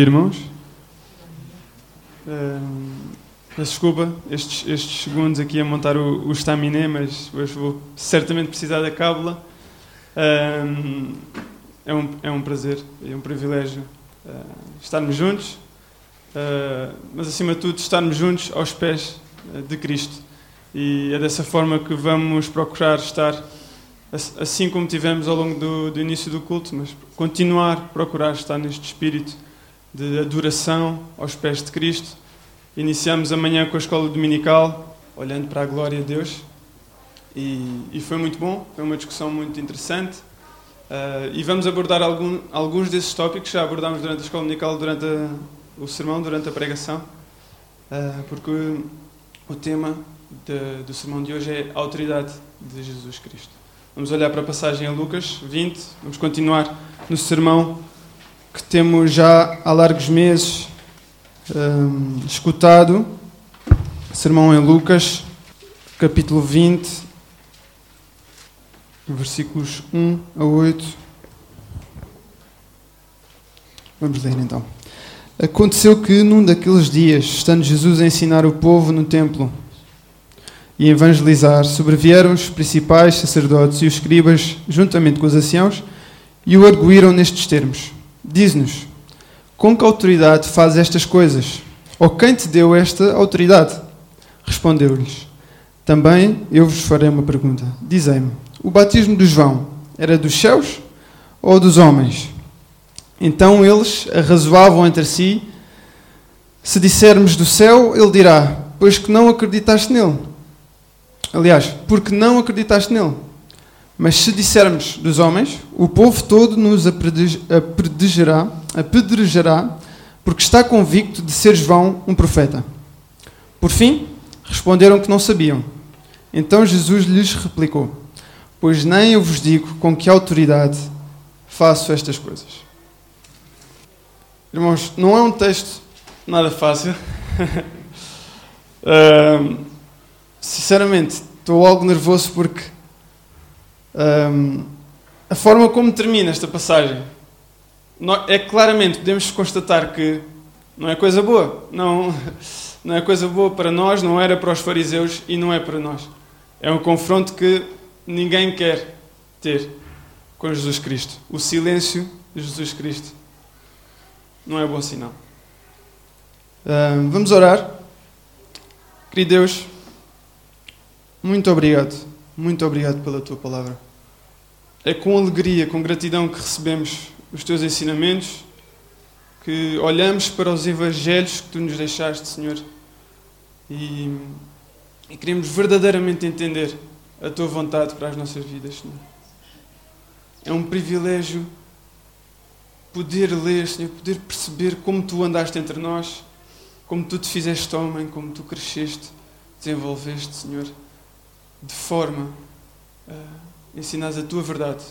Irmãos. Desculpa estes, estes, segundos aqui a montar o, o estaminé, mas hoje vou certamente precisar da cábula. É, um, é um prazer é um privilégio uh, estarmos juntos, uh, mas acima de tudo estarmos juntos aos pés uh, de Cristo. E é dessa forma que vamos procurar estar, assim como tivemos ao longo do, do início do culto, mas continuar procurar estar neste espírito de adoração aos pés de Cristo. Iniciamos amanhã com a escola dominical, olhando para a glória de Deus, e, e foi muito bom, foi uma discussão muito interessante. Uh, e vamos abordar algum, alguns desses tópicos, já abordámos durante a escola dominical, durante a, o sermão, durante a pregação, uh, porque o tema de, do sermão de hoje é a autoridade de Jesus Cristo. Vamos olhar para a passagem em Lucas 20, vamos continuar no sermão que temos já há largos meses um, escutado. Sermão em Lucas, capítulo 20, versículos 1 a 8. Vamos ler então. Aconteceu que, num daqueles dias, estando Jesus a ensinar o povo no templo e a evangelizar, sobrevieram os principais sacerdotes e os escribas, juntamente com os anciãos, e o arguíram nestes termos Diz-nos: Com que autoridade faz estas coisas? Ou quem te deu esta autoridade? Respondeu-lhes: Também eu vos farei uma pergunta. Dizei-me: O batismo de João era dos céus ou dos homens? Então eles arrazoavam entre si. Se dissermos do céu, ele dirá: Pois que não acreditaste nele. Aliás, porque não acreditaste nele. Mas se dissermos dos homens, o povo todo nos apedrejará, apedrejará porque está convicto de ser João um profeta. Por fim, responderam que não sabiam. Então Jesus lhes replicou: Pois nem eu vos digo com que autoridade faço estas coisas. Irmãos, não é um texto nada fácil. uh, sinceramente, estou algo nervoso porque um, a forma como termina esta passagem é claramente, podemos constatar que não é coisa boa. Não, não é coisa boa para nós, não era para os fariseus e não é para nós. É um confronto que ninguém quer ter com Jesus Cristo. O silêncio de Jesus Cristo não é bom sinal. Vamos orar. Querido Deus, muito obrigado. Muito obrigado pela tua palavra. É com alegria, com gratidão que recebemos os teus ensinamentos, que olhamos para os evangelhos que tu nos deixaste, Senhor, e, e queremos verdadeiramente entender a tua vontade para as nossas vidas, Senhor. É um privilégio poder ler, Senhor, poder perceber como tu andaste entre nós, como tu te fizeste homem, como tu cresceste, desenvolveste, Senhor de forma a ensinar a tua verdade.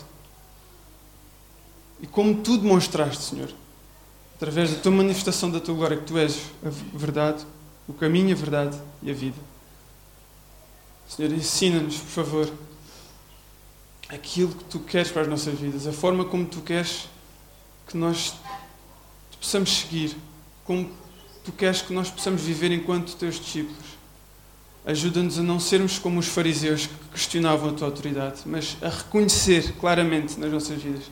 E como tu demonstraste, Senhor, através da tua manifestação da tua glória, que tu és a verdade, o caminho, a verdade e a vida. Senhor, ensina-nos, por favor, aquilo que tu queres para as nossas vidas, a forma como tu queres que nós possamos seguir, como tu queres que nós possamos viver enquanto teus discípulos. Ajuda-nos a não sermos como os fariseus que questionavam a tua autoridade, mas a reconhecer claramente nas nossas vidas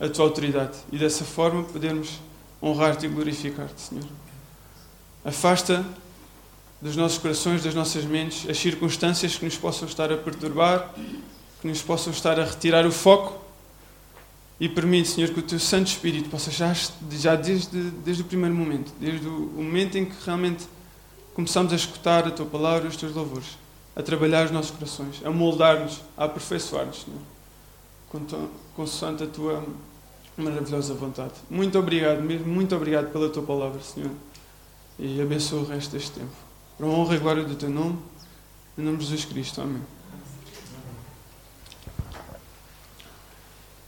a tua autoridade e dessa forma podermos honrar-te e glorificar-te, Senhor. Afasta dos nossos corações, das nossas mentes, as circunstâncias que nos possam estar a perturbar, que nos possam estar a retirar o foco e permite, Senhor, que o teu Santo Espírito possa já, já desde, desde o primeiro momento, desde o momento em que realmente começamos a escutar a tua palavra e os teus louvores, a trabalhar os nossos corações, a moldar-nos, a aperfeiçoar-nos, Senhor, consoante a tua maravilhosa vontade. Muito obrigado mesmo, muito obrigado pela tua palavra, Senhor, e abençoa o resto deste tempo. Para a honra e glória do teu nome, em nome de Jesus Cristo. Amém.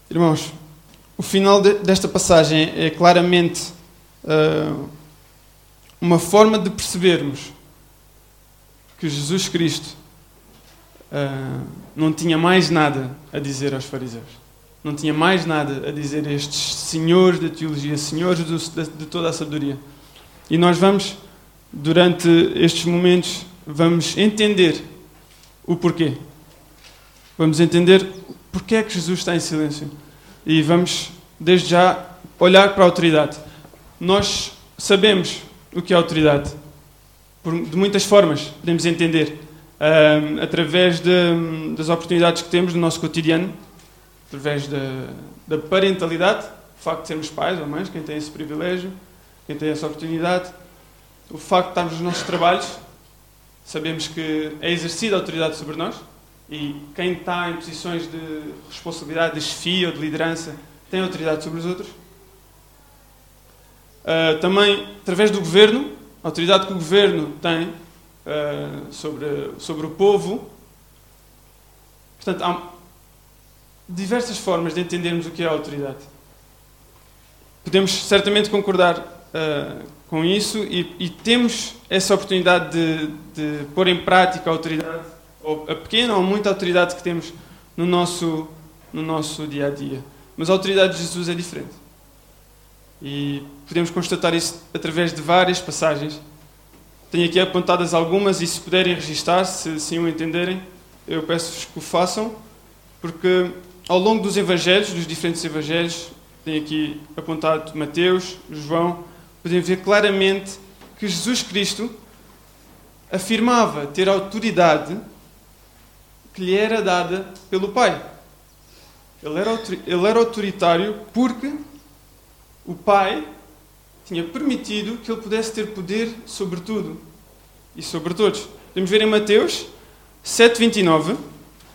Irmãos, o final de, desta passagem é claramente. Uh, uma forma de percebermos que Jesus Cristo uh, não tinha mais nada a dizer aos fariseus. não tinha mais nada a dizer a estes senhores da teologia, senhores do, de toda a sabedoria. E nós vamos, durante estes momentos, vamos entender o porquê. Vamos entender porquê é que Jesus está em silêncio. E vamos, desde já, olhar para a autoridade. Nós sabemos o que é autoridade. Por, de muitas formas podemos entender. Um, através de, das oportunidades que temos no nosso cotidiano, através da, da parentalidade, o facto de sermos pais ou mães, quem tem esse privilégio, quem tem essa oportunidade, o facto de estarmos nos nossos trabalhos, sabemos que é exercida autoridade sobre nós e quem está em posições de responsabilidade, de chefia ou de liderança tem autoridade sobre os outros. Uh, também, através do governo, a autoridade que o governo tem uh, sobre, sobre o povo. Portanto, há diversas formas de entendermos o que é a autoridade. Podemos certamente concordar uh, com isso e, e, temos essa oportunidade de, de, pôr em prática a autoridade, ou a pequena ou muita autoridade que temos no nosso, no nosso dia a dia. Mas a autoridade de Jesus é diferente. E podemos constatar isso através de várias passagens. Tenho aqui apontadas algumas e se puderem registrar, se assim o entenderem, eu peço-vos que o façam, porque ao longo dos evangelhos, dos diferentes evangelhos, tenho aqui apontado Mateus, João, podem ver claramente que Jesus Cristo afirmava ter autoridade que lhe era dada pelo Pai. Ele era, ele era autoritário porque o Pai tinha permitido que ele pudesse ter poder sobre tudo e sobre todos. Podemos ver em Mateus 7,29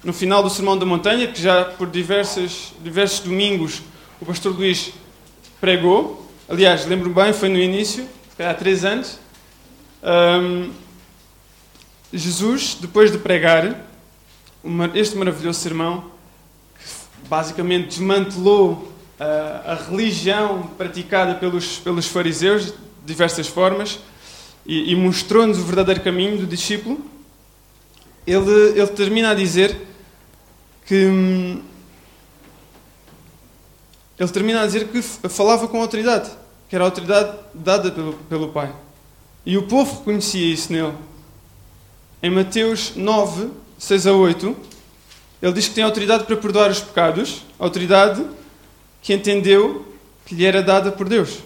no final do Sermão da Montanha, que já por diversos, diversos domingos o pastor Luís pregou. Aliás, lembro-me bem, foi no início, há três anos. Um, Jesus, depois de pregar este maravilhoso sermão, que basicamente desmantelou a, a religião praticada pelos, pelos fariseus de diversas formas e, e mostrou-nos o verdadeiro caminho do discípulo, ele, ele termina a dizer que hum, ele termina a dizer que falava com autoridade, que era autoridade dada pelo, pelo Pai. E o povo reconhecia isso nele. Em Mateus 9, 6 a 8, ele diz que tem autoridade para perdoar os pecados, autoridade que entendeu que lhe era dada por Deus.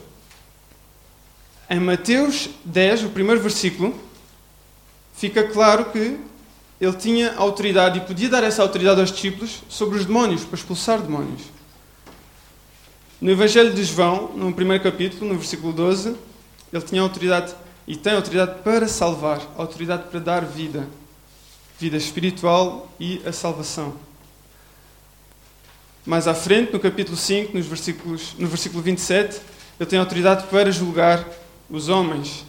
Em Mateus 10, o primeiro versículo, fica claro que ele tinha autoridade e podia dar essa autoridade aos discípulos sobre os demónios, para expulsar demónios. No Evangelho de João, no primeiro capítulo, no versículo 12, ele tinha autoridade e tem autoridade para salvar, autoridade para dar vida, vida espiritual e a salvação. Mais à frente, no capítulo 5, nos versículos, no versículo 27, ele tem autoridade para julgar os homens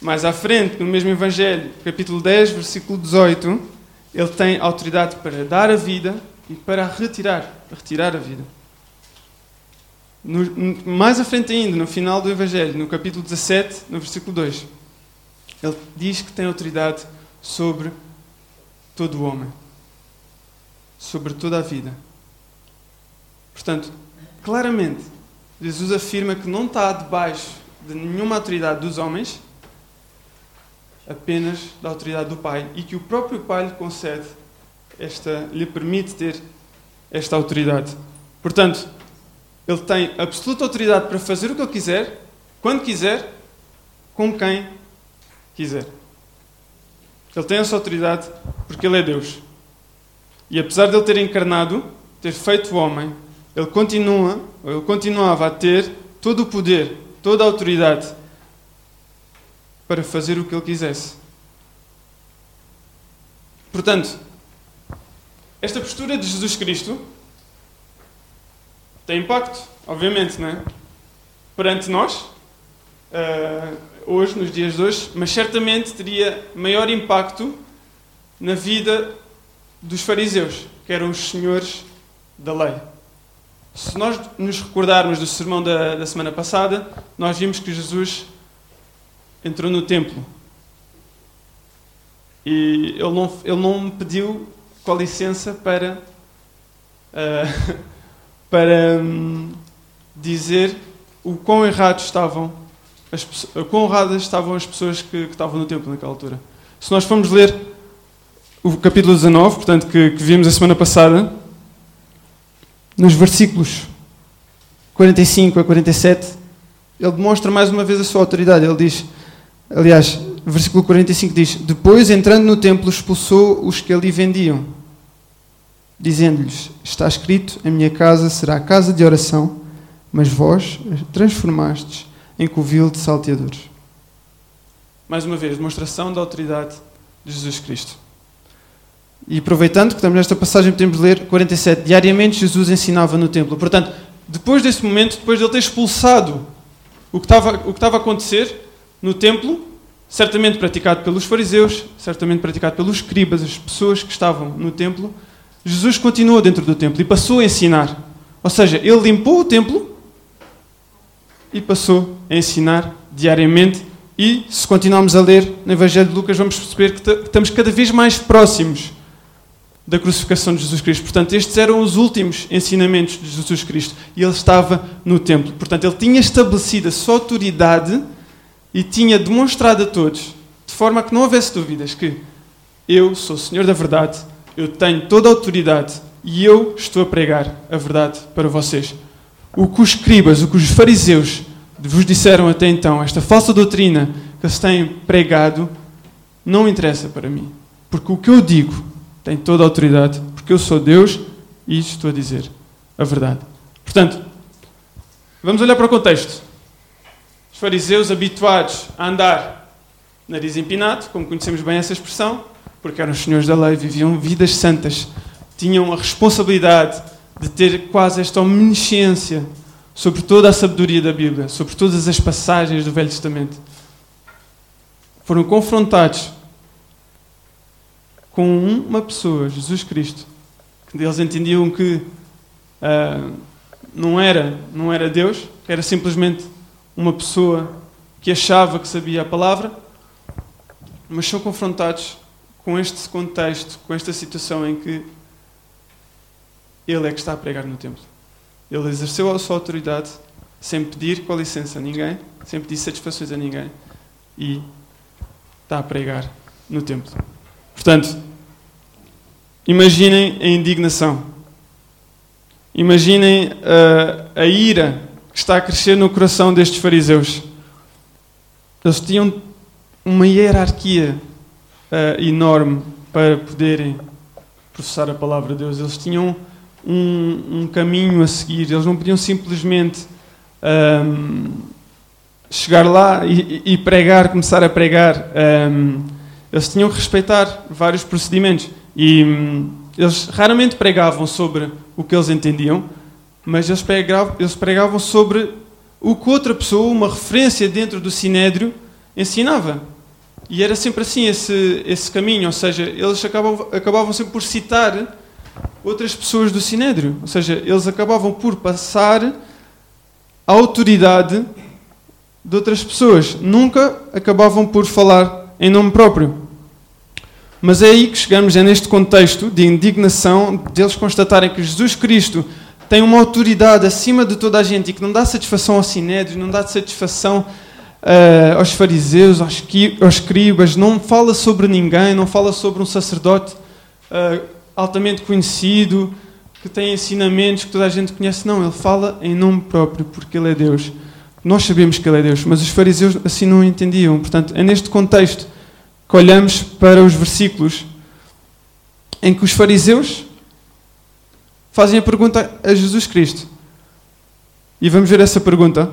mais à frente, no mesmo Evangelho, capítulo 10, versículo 18, ele tem autoridade para dar a vida e para retirar, retirar a vida. No, mais à frente ainda, no final do Evangelho, no capítulo 17, no versículo 2, ele diz que tem autoridade sobre todo o homem, sobre toda a vida. Portanto, claramente, Jesus afirma que não está debaixo de nenhuma autoridade dos homens, apenas da autoridade do Pai e que o próprio Pai lhe concede esta, lhe permite ter esta autoridade. Portanto, ele tem absoluta autoridade para fazer o que ele quiser, quando quiser, com quem quiser. Ele tem essa autoridade porque ele é Deus. E apesar de ele ter encarnado, ter feito o homem, ele continua, ele continuava a ter todo o poder, toda a autoridade para fazer o que ele quisesse. Portanto, esta postura de Jesus Cristo tem impacto, obviamente, não é? perante nós, uh, hoje, nos dias de hoje, mas certamente teria maior impacto na vida dos fariseus, que eram os senhores da lei. Se nós nos recordarmos do sermão da, da semana passada, nós vimos que Jesus entrou no templo. E ele não, ele não pediu com licença para uh, para um, dizer o quão errados estavam, as, quão erradas estavam as pessoas que, que, estavam no templo naquela altura. Se nós formos ler o capítulo 19, portanto, que, que vimos a semana passada, nos versículos 45 a 47, ele demonstra mais uma vez a sua autoridade. Ele diz, aliás, versículo 45 diz: Depois, entrando no templo, expulsou os que ali vendiam, dizendo-lhes: Está escrito: A minha casa será casa de oração, mas vós transformastes em covil de salteadores. Mais uma vez, demonstração da autoridade de Jesus Cristo. E aproveitando que estamos nesta passagem, podemos ler 47. Diariamente Jesus ensinava no templo. Portanto, depois desse momento, depois de ele ter expulsado o que estava, o que estava a acontecer no templo, certamente praticado pelos fariseus, certamente praticado pelos escribas, as pessoas que estavam no templo, Jesus continuou dentro do templo e passou a ensinar. Ou seja, ele limpou o templo e passou a ensinar diariamente. E se continuarmos a ler no Evangelho de Lucas, vamos perceber que estamos cada vez mais próximos da crucificação de Jesus Cristo. Portanto, estes eram os últimos ensinamentos de Jesus Cristo. E ele estava no templo. Portanto, ele tinha estabelecido a sua autoridade e tinha demonstrado a todos, de forma que não houvesse dúvidas, que eu sou o Senhor da verdade, eu tenho toda a autoridade e eu estou a pregar a verdade para vocês. O que os escribas, o que os fariseus vos disseram até então, esta falsa doutrina que eles têm pregado, não interessa para mim. Porque o que eu digo tem toda a autoridade, porque eu sou Deus e estou a dizer a verdade. Portanto, vamos olhar para o contexto. Os fariseus habituados a andar nariz empinado, como conhecemos bem essa expressão, porque eram os senhores da lei, viviam vidas santas, tinham a responsabilidade de ter quase esta omnisciência sobre toda a sabedoria da Bíblia, sobre todas as passagens do Velho Testamento. Foram confrontados com uma pessoa, Jesus Cristo, que eles entendiam que uh, não, era, não era Deus, era simplesmente uma pessoa que achava que sabia a palavra, mas são confrontados com este contexto, com esta situação em que ele é que está a pregar no templo. Ele exerceu a sua autoridade sem pedir com licença a ninguém, sem pedir satisfações a ninguém e está a pregar no templo. Portanto, imaginem a indignação. Imaginem uh, a ira que está a crescer no coração destes fariseus. Eles tinham uma hierarquia uh, enorme para poderem processar a palavra de Deus. Eles tinham um, um caminho a seguir. Eles não podiam simplesmente um, chegar lá e, e, pregar, começar a pregar. Um, eles tinham que respeitar vários procedimentos. E hum, eles raramente pregavam sobre o que eles entendiam, mas eles pregavam, eles pregavam sobre o que outra pessoa, uma referência dentro do sinédrio, ensinava. E era sempre assim esse, esse caminho, ou seja, eles acabavam, acabavam sempre por citar outras pessoas do Sinédrio. Ou seja, eles acabavam por passar a autoridade de outras pessoas. Nunca acabavam por falar em nome próprio. Mas é aí que chegamos, é neste contexto de indignação, deles constatarem que Jesus Cristo tem uma autoridade acima de toda a gente e que não dá satisfação ao Sinédrio, não dá satisfação uh, aos fariseus, aos, aos escribas, não fala sobre ninguém, não fala sobre um sacerdote. Uh, altamente conhecido, que tem ensinamentos que toda a gente conhece. Não, ele fala em nome próprio, porque ele é Deus. Nós sabemos que ele é Deus, mas os fariseus assim não entendiam. Portanto, é neste contexto que olhamos para os versículos em que os fariseus fazem a pergunta a Jesus Cristo. E vamos ver essa pergunta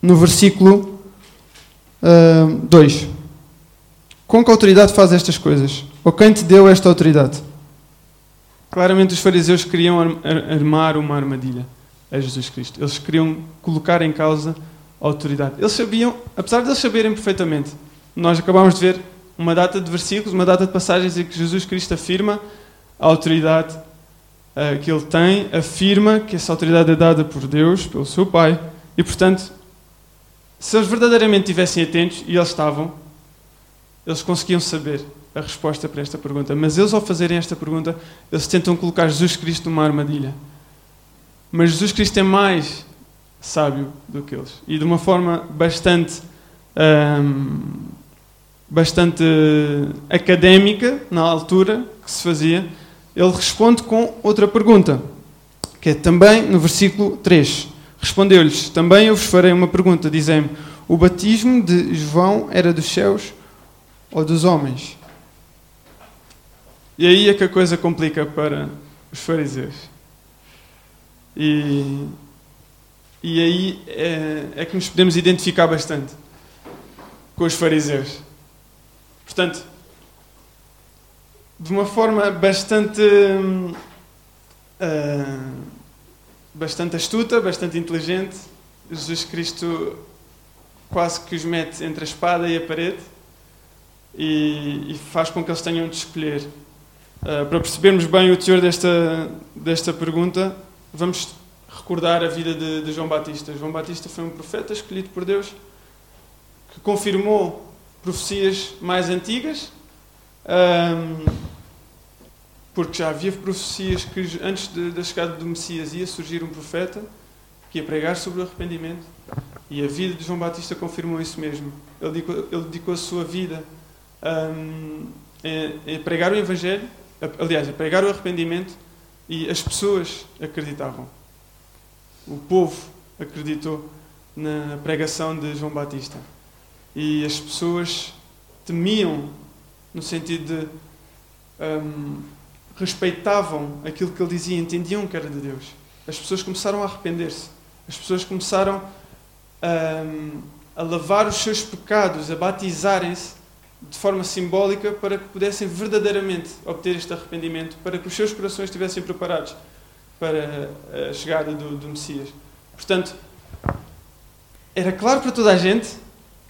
no versículo 2. Uh, Com que autoridade faz estas coisas? Ou quem te deu esta autoridade? Claramente os fariseus queriam armar uma armadilha a Jesus Cristo. Eles queriam colocar em causa autoridade. Eles sabiam, apesar de eles saberem perfeitamente, nós acabamos de ver uma data de versículos, uma data de passagens em que Jesus Cristo afirma a autoridade uh, que ele tem, afirma que essa autoridade é dada por Deus, pelo seu Pai, e portanto, se eles verdadeiramente estivessem atentos, e eles estavam, eles conseguiam saber a resposta para esta pergunta. Mas eles, ao fazerem esta pergunta, eles tentam colocar Jesus Cristo numa armadilha. Mas Jesus Cristo é mais sábio do que eles. E de uma forma bastante. Hum, bastante académica, na altura que se fazia, ele responde com outra pergunta, que é também no versículo 3. Respondeu-lhes: Também eu vos farei uma pergunta, dizem-me: O batismo de João era dos céus ou dos homens? E aí é que a coisa complica para os fariseus. E, e aí é, é que nos podemos identificar bastante com os fariseus. Portanto, de uma forma bastante. Uh, bastante astuta, bastante inteligente, Jesus Cristo quase que os mete entre a espada e a parede e, e faz com que eles tenham de escolher. Uh, para percebermos bem o teor desta, desta pergunta, vamos recordar a vida de, de João Batista. João Batista foi um profeta escolhido por Deus que confirmou profecias mais antigas, porque já havia profecias que antes de, da chegada do Messias ia surgir um profeta que ia pregar sobre o arrependimento, e a vida de João Batista confirmou isso mesmo. Ele dedicou, ele dedicou a sua vida a, pregar o Evangelho, aliás, a pregar o arrependimento, e as pessoas acreditavam. O povo acreditou na pregação de João Batista. E as pessoas temiam, no sentido de um, respeitavam aquilo que ele dizia, entendiam que era de Deus. As pessoas começaram a arrepender-se, as pessoas começaram um, a lavar os seus pecados, a batizarem-se de forma simbólica para que pudessem verdadeiramente obter este arrependimento, para que os seus corações estivessem preparados para a chegada do, do Messias. Portanto, era claro para toda a gente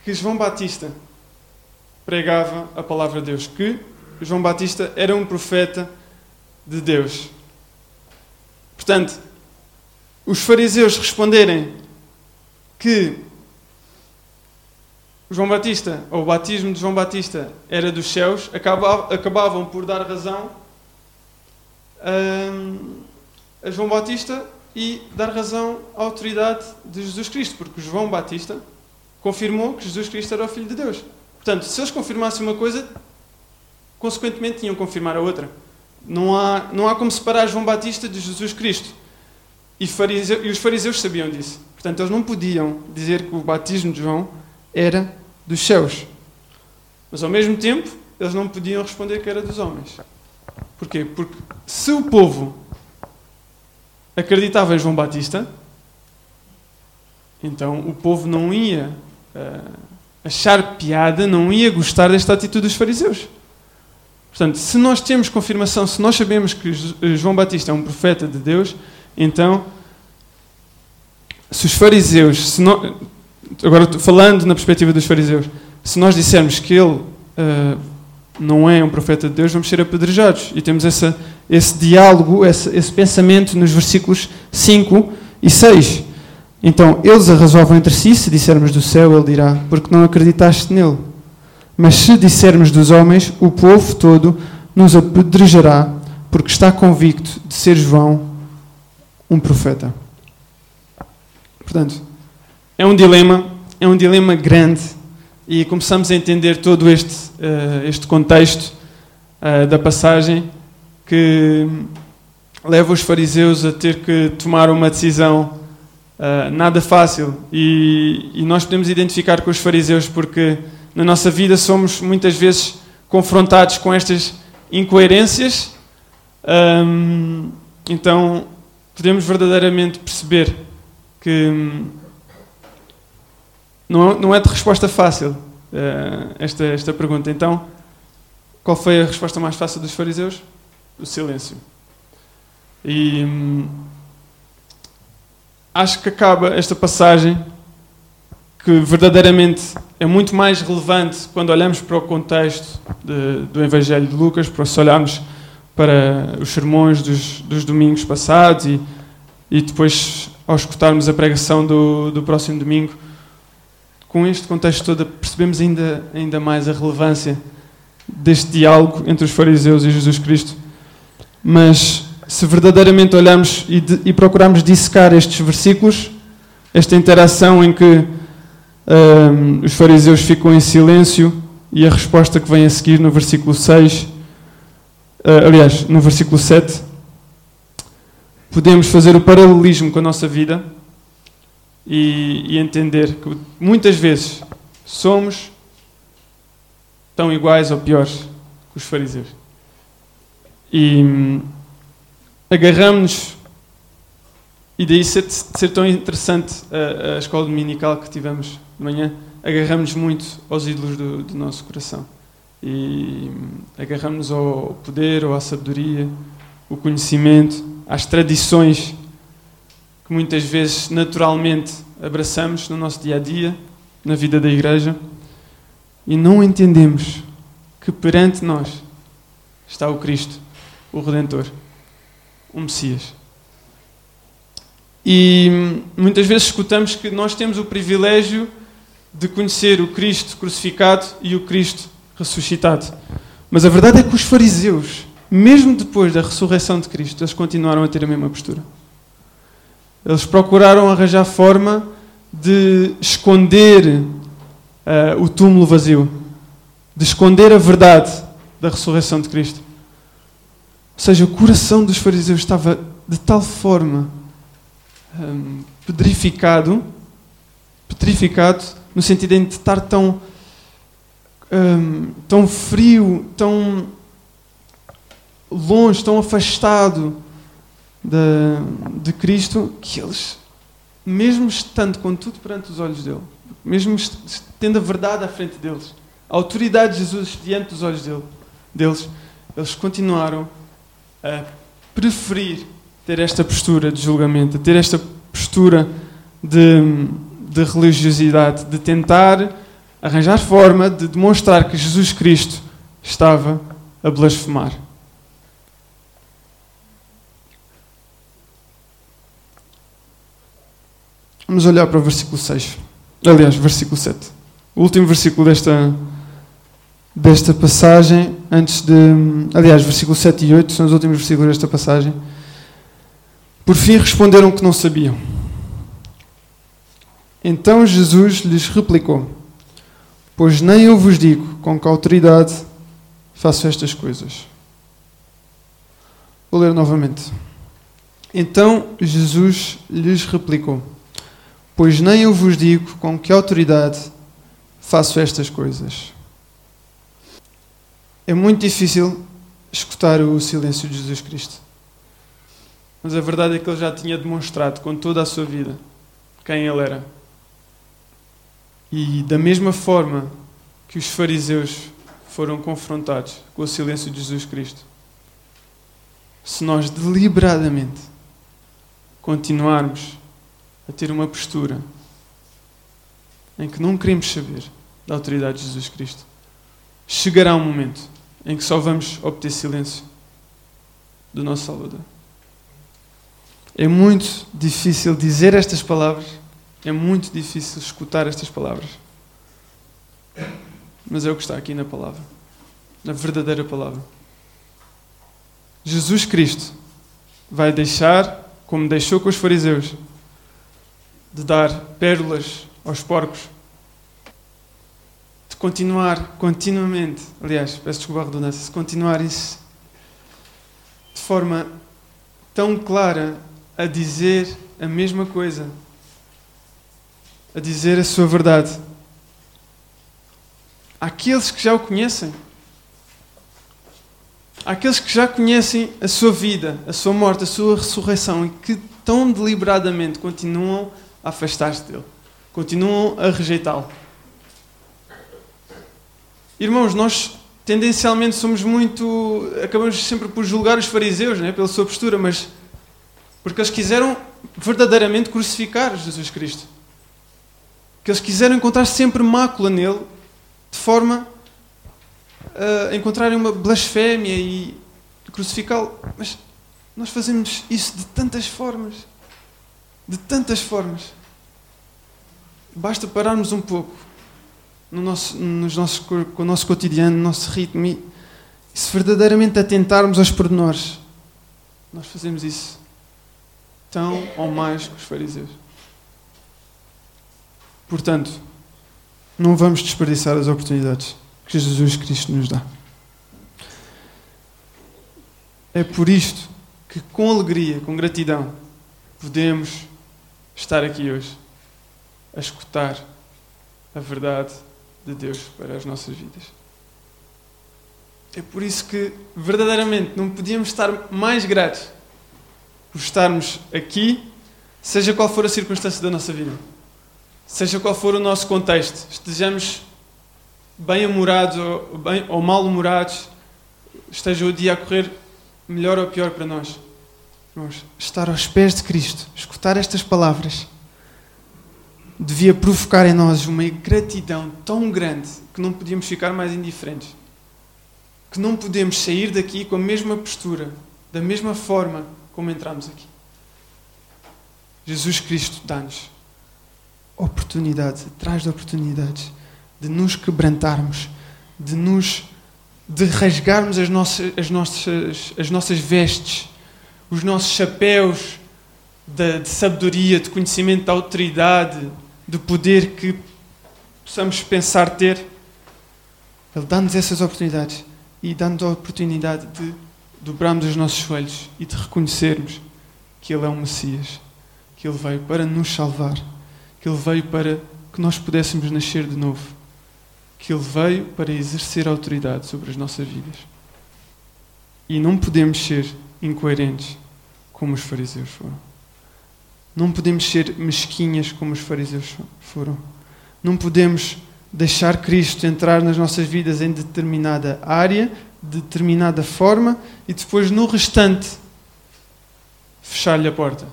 que João Batista pregava a palavra de Deus, que João Batista era um profeta de Deus. Portanto, os fariseus responderem que João Batista, ou o batismo de João Batista, era dos céus, acabavam por dar razão a João Batista e dar razão à autoridade de Jesus Cristo, porque João Batista confirmou que Jesus Cristo era o Filho de Deus. Portanto, se eles confirmassem uma coisa, consequentemente tinham que confirmar a outra. Não há, não há como separar João Batista de Jesus Cristo. E, fariseu, e os fariseus sabiam disso. Portanto, eles não podiam dizer que o batismo de João era dos céus. Mas, ao mesmo tempo, eles não podiam responder que era dos homens. Porquê? Porque se o povo acreditava em João Batista, então o povo não ia uh, achar piada, não ia gostar desta atitude dos fariseus. Portanto, se nós temos confirmação, se nós sabemos que João Batista é um profeta de Deus, então, se os fariseus, se nós, agora falando na perspectiva dos fariseus, se nós dissermos que ele uh, não é um profeta de Deus, vamos ser apedrejados. E temos essa, esse diálogo, esse, esse pensamento nos versículos 5 e 6. Então eles arrazoavam entre si, se dissermos do céu, ele dirá, porque não acreditaste nele. Mas se dissermos dos homens, o povo todo nos apedrejará, porque está convicto de ser João um profeta. Portanto, é um dilema, é um dilema grande, e começamos a entender todo este, uh, este contexto uh, da passagem que leva os fariseus a ter que tomar uma decisão Uh, nada fácil. E, e, nós podemos identificar com os fariseus porque na nossa vida somos muitas vezes confrontados com estas incoerências. Um, então podemos verdadeiramente perceber que hum, não, não é de resposta fácil uh, esta, esta pergunta. Então, qual foi a resposta mais fácil dos fariseus? O silêncio. E. Hum, acho que acaba esta passagem que verdadeiramente é muito mais relevante quando olhamos para o contexto de, do Evangelho de Lucas, para se olharmos para os sermões dos, dos domingos passados e, e depois ao escutarmos a pregação do, do próximo domingo, com este contexto todo percebemos ainda, ainda mais a relevância deste diálogo entre os fariseus e Jesus Cristo, mas se verdadeiramente olharmos e, de, e procurarmos dissecar estes versículos, esta interação em que um, os fariseus ficam em silêncio e a resposta que vem a seguir no versículo 6, uh, aliás, no versículo 7, podemos fazer o paralelismo com a nossa vida e, e entender que muitas vezes somos tão iguais ou piores que os fariseus. E hum, agarramos-nos, e daí ser, ser tão interessante a, a, escola dominical que tivemos de manhã, agarramos-nos muito aos ídolos do, do nosso coração. E hum, agarramos ao poder, ou à sabedoria, o conhecimento, às tradições que muitas vezes naturalmente abraçamos no nosso dia a dia, na vida da igreja e não entendemos que perante nós está o Cristo, o Redentor, o Messias. E muitas vezes escutamos que nós temos o privilégio de conhecer o Cristo crucificado e o Cristo ressuscitado. Mas a verdade é que os fariseus, mesmo depois da ressurreição de Cristo, eles continuaram a ter a mesma postura. Eles procuraram arranjar forma de esconder uh, o túmulo vazio, de esconder a verdade da ressurreição de Cristo. Ou seja, o coração dos fariseus estava de tal forma um, pedrificado, petrificado, no sentido de estar tão, um, tão frio, tão longe, tão afastado de, de Cristo, que eles, mesmo estando com tudo perante os olhos dele, mesmo tendo a verdade à frente deles, a autoridade de Jesus diante dos olhos dele, deles, eles continuaram a preferir ter esta postura de julgamento, ter esta postura de, de religiosidade, de tentar arranjar forma de demonstrar que Jesus Cristo estava a blasfemar. Vamos olhar para o versículo 6. Aliás, versículo 7. O último versículo desta, desta passagem, antes de. Aliás, versículo 7 e 8 são os últimos versículos desta passagem. Por fim responderam que não sabiam. Então Jesus lhes replicou: Pois nem eu vos digo com que autoridade faço estas coisas. Vou ler novamente. Então Jesus lhes replicou: pois nem eu vos digo com que autoridade faço estas coisas. É muito difícil escutar o silêncio de Jesus Cristo. Mas a verdade é que ele já tinha demonstrado com toda a sua vida quem ele era. E da mesma forma que os fariseus foram confrontados com o silêncio de Jesus Cristo, se nós deliberadamente continuarmos a ter uma postura em que não queremos saber da autoridade de Jesus Cristo, chegará um momento em que só vamos obter silêncio do nosso Salvador. É muito difícil dizer estas palavras, é muito difícil escutar estas palavras. Mas é o que está aqui na palavra, na verdadeira palavra. Jesus Cristo vai deixar, como deixou com os fariseus, de dar pérolas aos porcos, continuar continuamente, aliás, peço desculpa a redundância, de continuar isso de forma tão clara a dizer a mesma coisa, a dizer a sua verdade. Aqueles que já o conhecem, aqueles que já conhecem a sua vida, a sua morte, a sua ressurreição e que tão deliberadamente continuam a afastar-se dele. Continuam a rejeitá-lo. Irmãos, nós tendencialmente somos muito. acabamos sempre por julgar os fariseus né, pela sua postura, mas. porque eles quiseram verdadeiramente crucificar Jesus Cristo. Que eles quiseram encontrar sempre mácula nele, de forma a encontrarem uma blasfémia e crucificá-lo. Mas nós fazemos isso de tantas formas de tantas formas. Basta pararmos um pouco no nosso, nos nossos, com o nosso cotidiano, no nosso ritmo. E se verdadeiramente atentarmos aos pormenores, nós fazemos isso tão ou mais que os fariseus. Portanto, não vamos desperdiçar as oportunidades que Jesus Cristo nos dá. É por isto que, com alegria, com gratidão, podemos estar aqui hoje a escutar a verdade de Deus para as nossas vidas. É por isso que, verdadeiramente, não podíamos estar mais gratos por estarmos aqui, seja qual for a circunstância da nossa vida, seja qual for o nosso contexto, estejamos bem-humorados ou, bem, ou mal-humorados, esteja o dia a correr melhor ou pior para nós. Irmãos, estar aos pés de Cristo, escutar estas palavras, devia provocar em nós uma gratidão tão grande que não podíamos ficar mais indiferentes. Que não podemos sair daqui com a mesma postura, da mesma forma como entramos aqui. Jesus Cristo dá-nos oportunidades, atrás de oportunidades, de nos quebrantarmos, de nos de rasgarmos as nossas, as nossas, as nossas vestes, os nossos chapéus de, de sabedoria, de conhecimento, de autoridade, de poder que possamos pensar ter. Ele dá-nos essas oportunidades e dá-nos a oportunidade de dobrarmos os nossos joelhos e de reconhecermos que Ele é um Messias, que Ele veio para nos salvar, que Ele veio para que nós pudéssemos nascer de novo que Ele veio para exercer autoridade sobre as nossas vidas. E não podemos ser incoerentes como os fariseus foram. Não podemos ser mesquinhas como os fariseus foram. Não podemos deixar Cristo entrar nas nossas vidas em determinada área, de determinada forma e depois no restante fechar-lhe a porta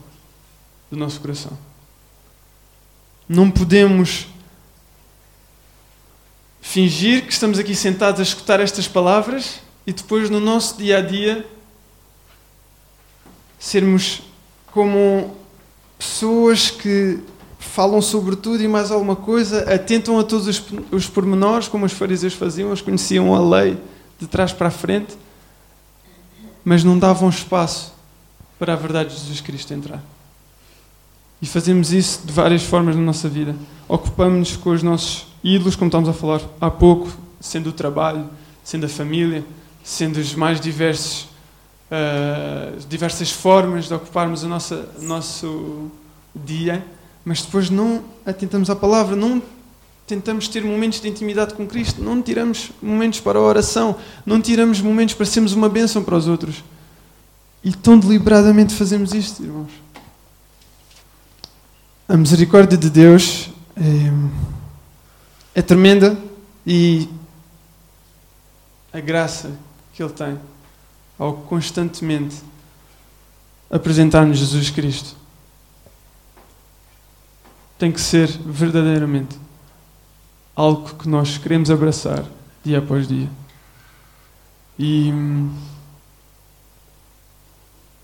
do nosso coração. Não podemos fingir que estamos aqui sentados a escutar estas palavras e depois no nosso dia a dia sermos como pessoas que falam sobre tudo e mais alguma coisa, atentam a todos os, os pormenores, como os fariseus faziam, eles conheciam a lei de trás para a frente, mas não davam espaço para a verdade de Jesus Cristo entrar. E fazemos isso de várias formas na nossa vida. Ocupamos-nos com os nossos ídolos, como estamos a falar há pouco, sendo o trabalho, sendo a família, sendo os mais diversos, uh, diversas formas de ocuparmos o nosso, nosso dia, mas depois não atentamos à palavra, não tentamos ter momentos de intimidade com Cristo, não tiramos momentos para a oração, não tiramos momentos para sermos uma bênção para os outros. E tão deliberadamente fazemos isto, irmãos. A misericórdia de Deus é, é tremenda e a graça que Ele tem ao constantemente apresentar-nos Jesus Cristo tem que ser verdadeiramente algo que nós queremos abraçar dia após dia. E hum,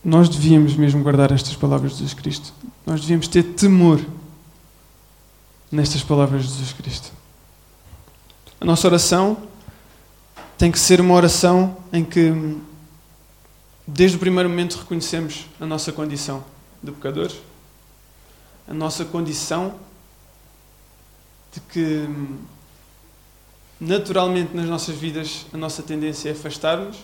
nós devíamos mesmo guardar estas palavras de Jesus Cristo. Nós devíamos ter temor nestas palavras de Jesus Cristo. A nossa oração tem que ser uma oração em que, desde o primeiro momento, reconhecemos a nossa condição de pecadores, a nossa condição de que, naturalmente, nas nossas vidas, a nossa tendência é afastar-nos,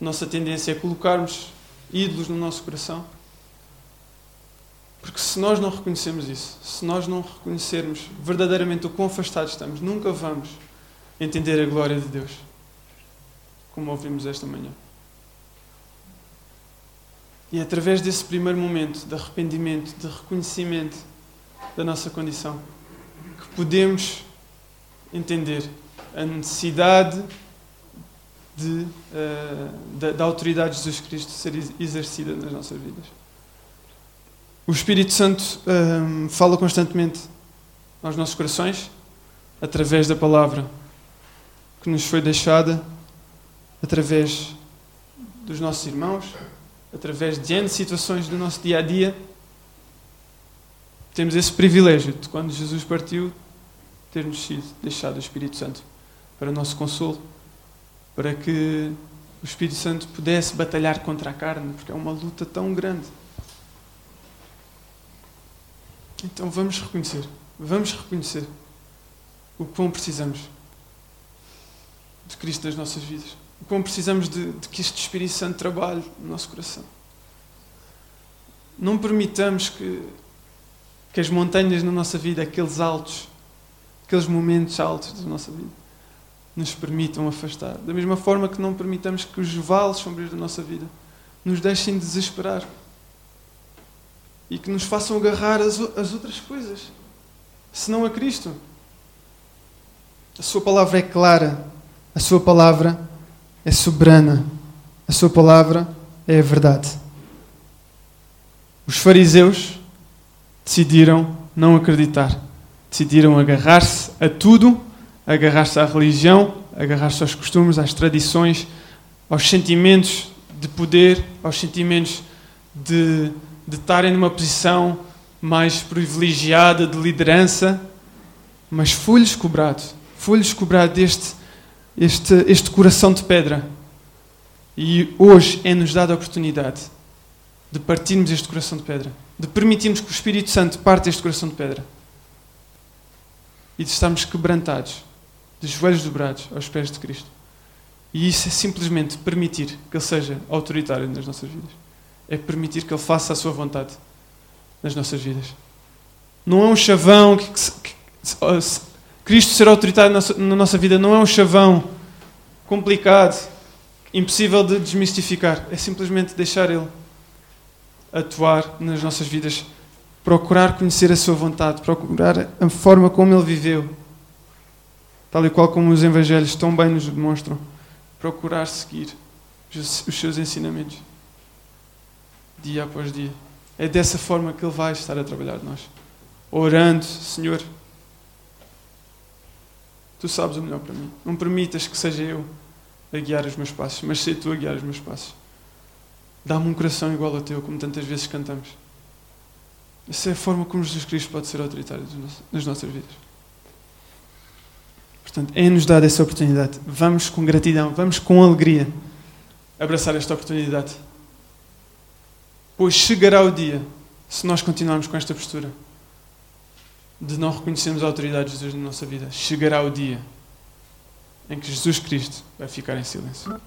a nossa tendência é colocarmos ídolos no nosso coração. Porque se nós não reconhecemos isso, se nós não reconhecermos verdadeiramente o quão afastados estamos, nunca vamos entender a glória de Deus, como ouvimos esta manhã. E através desse primeiro momento de arrependimento, de reconhecimento da nossa condição, que podemos entender a necessidade de, uh, da, da, autoridade de Jesus Cristo ser exercida nas nossas vidas. O Espírito Santo um, eh, fala constantemente aos nossos corações através da palavra que nos foi deixada, através dos nossos irmãos, através de N situações do nosso dia a dia. Temos esse privilégio de quando Jesus partiu, termos sido deixado o Espírito Santo para o nosso consolo, para que o Espírito Santo pudesse batalhar contra a carne, porque é uma luta tão grande. Então vamos reconhecer, vamos reconhecer o quão precisamos de Cristo nas nossas vidas, o quão precisamos de, de que este Espírito Santo trabalhe no nosso coração. Não permitamos que, que as montanhas na nossa vida, aqueles altos, aqueles momentos altos da nossa vida, nos permitam afastar. Da mesma forma que não permitamos que os vales sombrios da nossa vida nos deixem desesperar e que nos façam agarrar as, as outras coisas, senão a Cristo. A Sua palavra é clara, a Sua palavra é soberana, a Sua palavra é a verdade. Os fariseus decidiram não acreditar, decidiram agarrar-se a tudo, agarrar-se à religião, agarrar-se aos costumes, às tradições, aos sentimentos de poder, aos sentimentos de, de estarem numa posição mais privilegiada de liderança, mas foi-lhes cobrado, foi-lhes cobrado este, este, este coração de pedra. E hoje é-nos dada a oportunidade de partirmos este coração de pedra, de permitirmos que o Espírito Santo parte este coração de pedra e de estarmos quebrantados, de joelhos dobrados aos pés de Cristo. E isso é simplesmente permitir que Ele seja autoritário nas nossas vidas. É permitir que Ele faça a sua vontade nas nossas vidas. Não é um chavão que, que, que Cristo ser autoritário na nossa, vida não é um chavão complicado, impossível de desmistificar. É simplesmente deixar Ele atuar nas nossas vidas, procurar conhecer a Sua vontade, procurar a forma como Ele viveu, tal e qual como os Evangelhos tão bem nos demonstram, procurar seguir os seus ensinamentos dia após dia. É dessa forma que Ele vai estar a trabalhar de nós, orando, Senhor. Tu sabes o melhor para mim. Não permitas que seja eu a guiar os meus passos, mas seja tu a guiar os meus passos. Dá-me um coração igual ao teu, como tantas vezes cantamos. Essa é a forma como Jesus Cristo pode ser autoritário nas nossas vidas. Portanto, é-nos dada essa oportunidade. Vamos com gratidão, vamos com alegria abraçar esta oportunidade. Pois chegará o dia, se nós continuarmos com esta postura, de não reconhecermos a autoridade de Jesus na nossa vida, chegará o dia em que Jesus Cristo vai ficar em silêncio.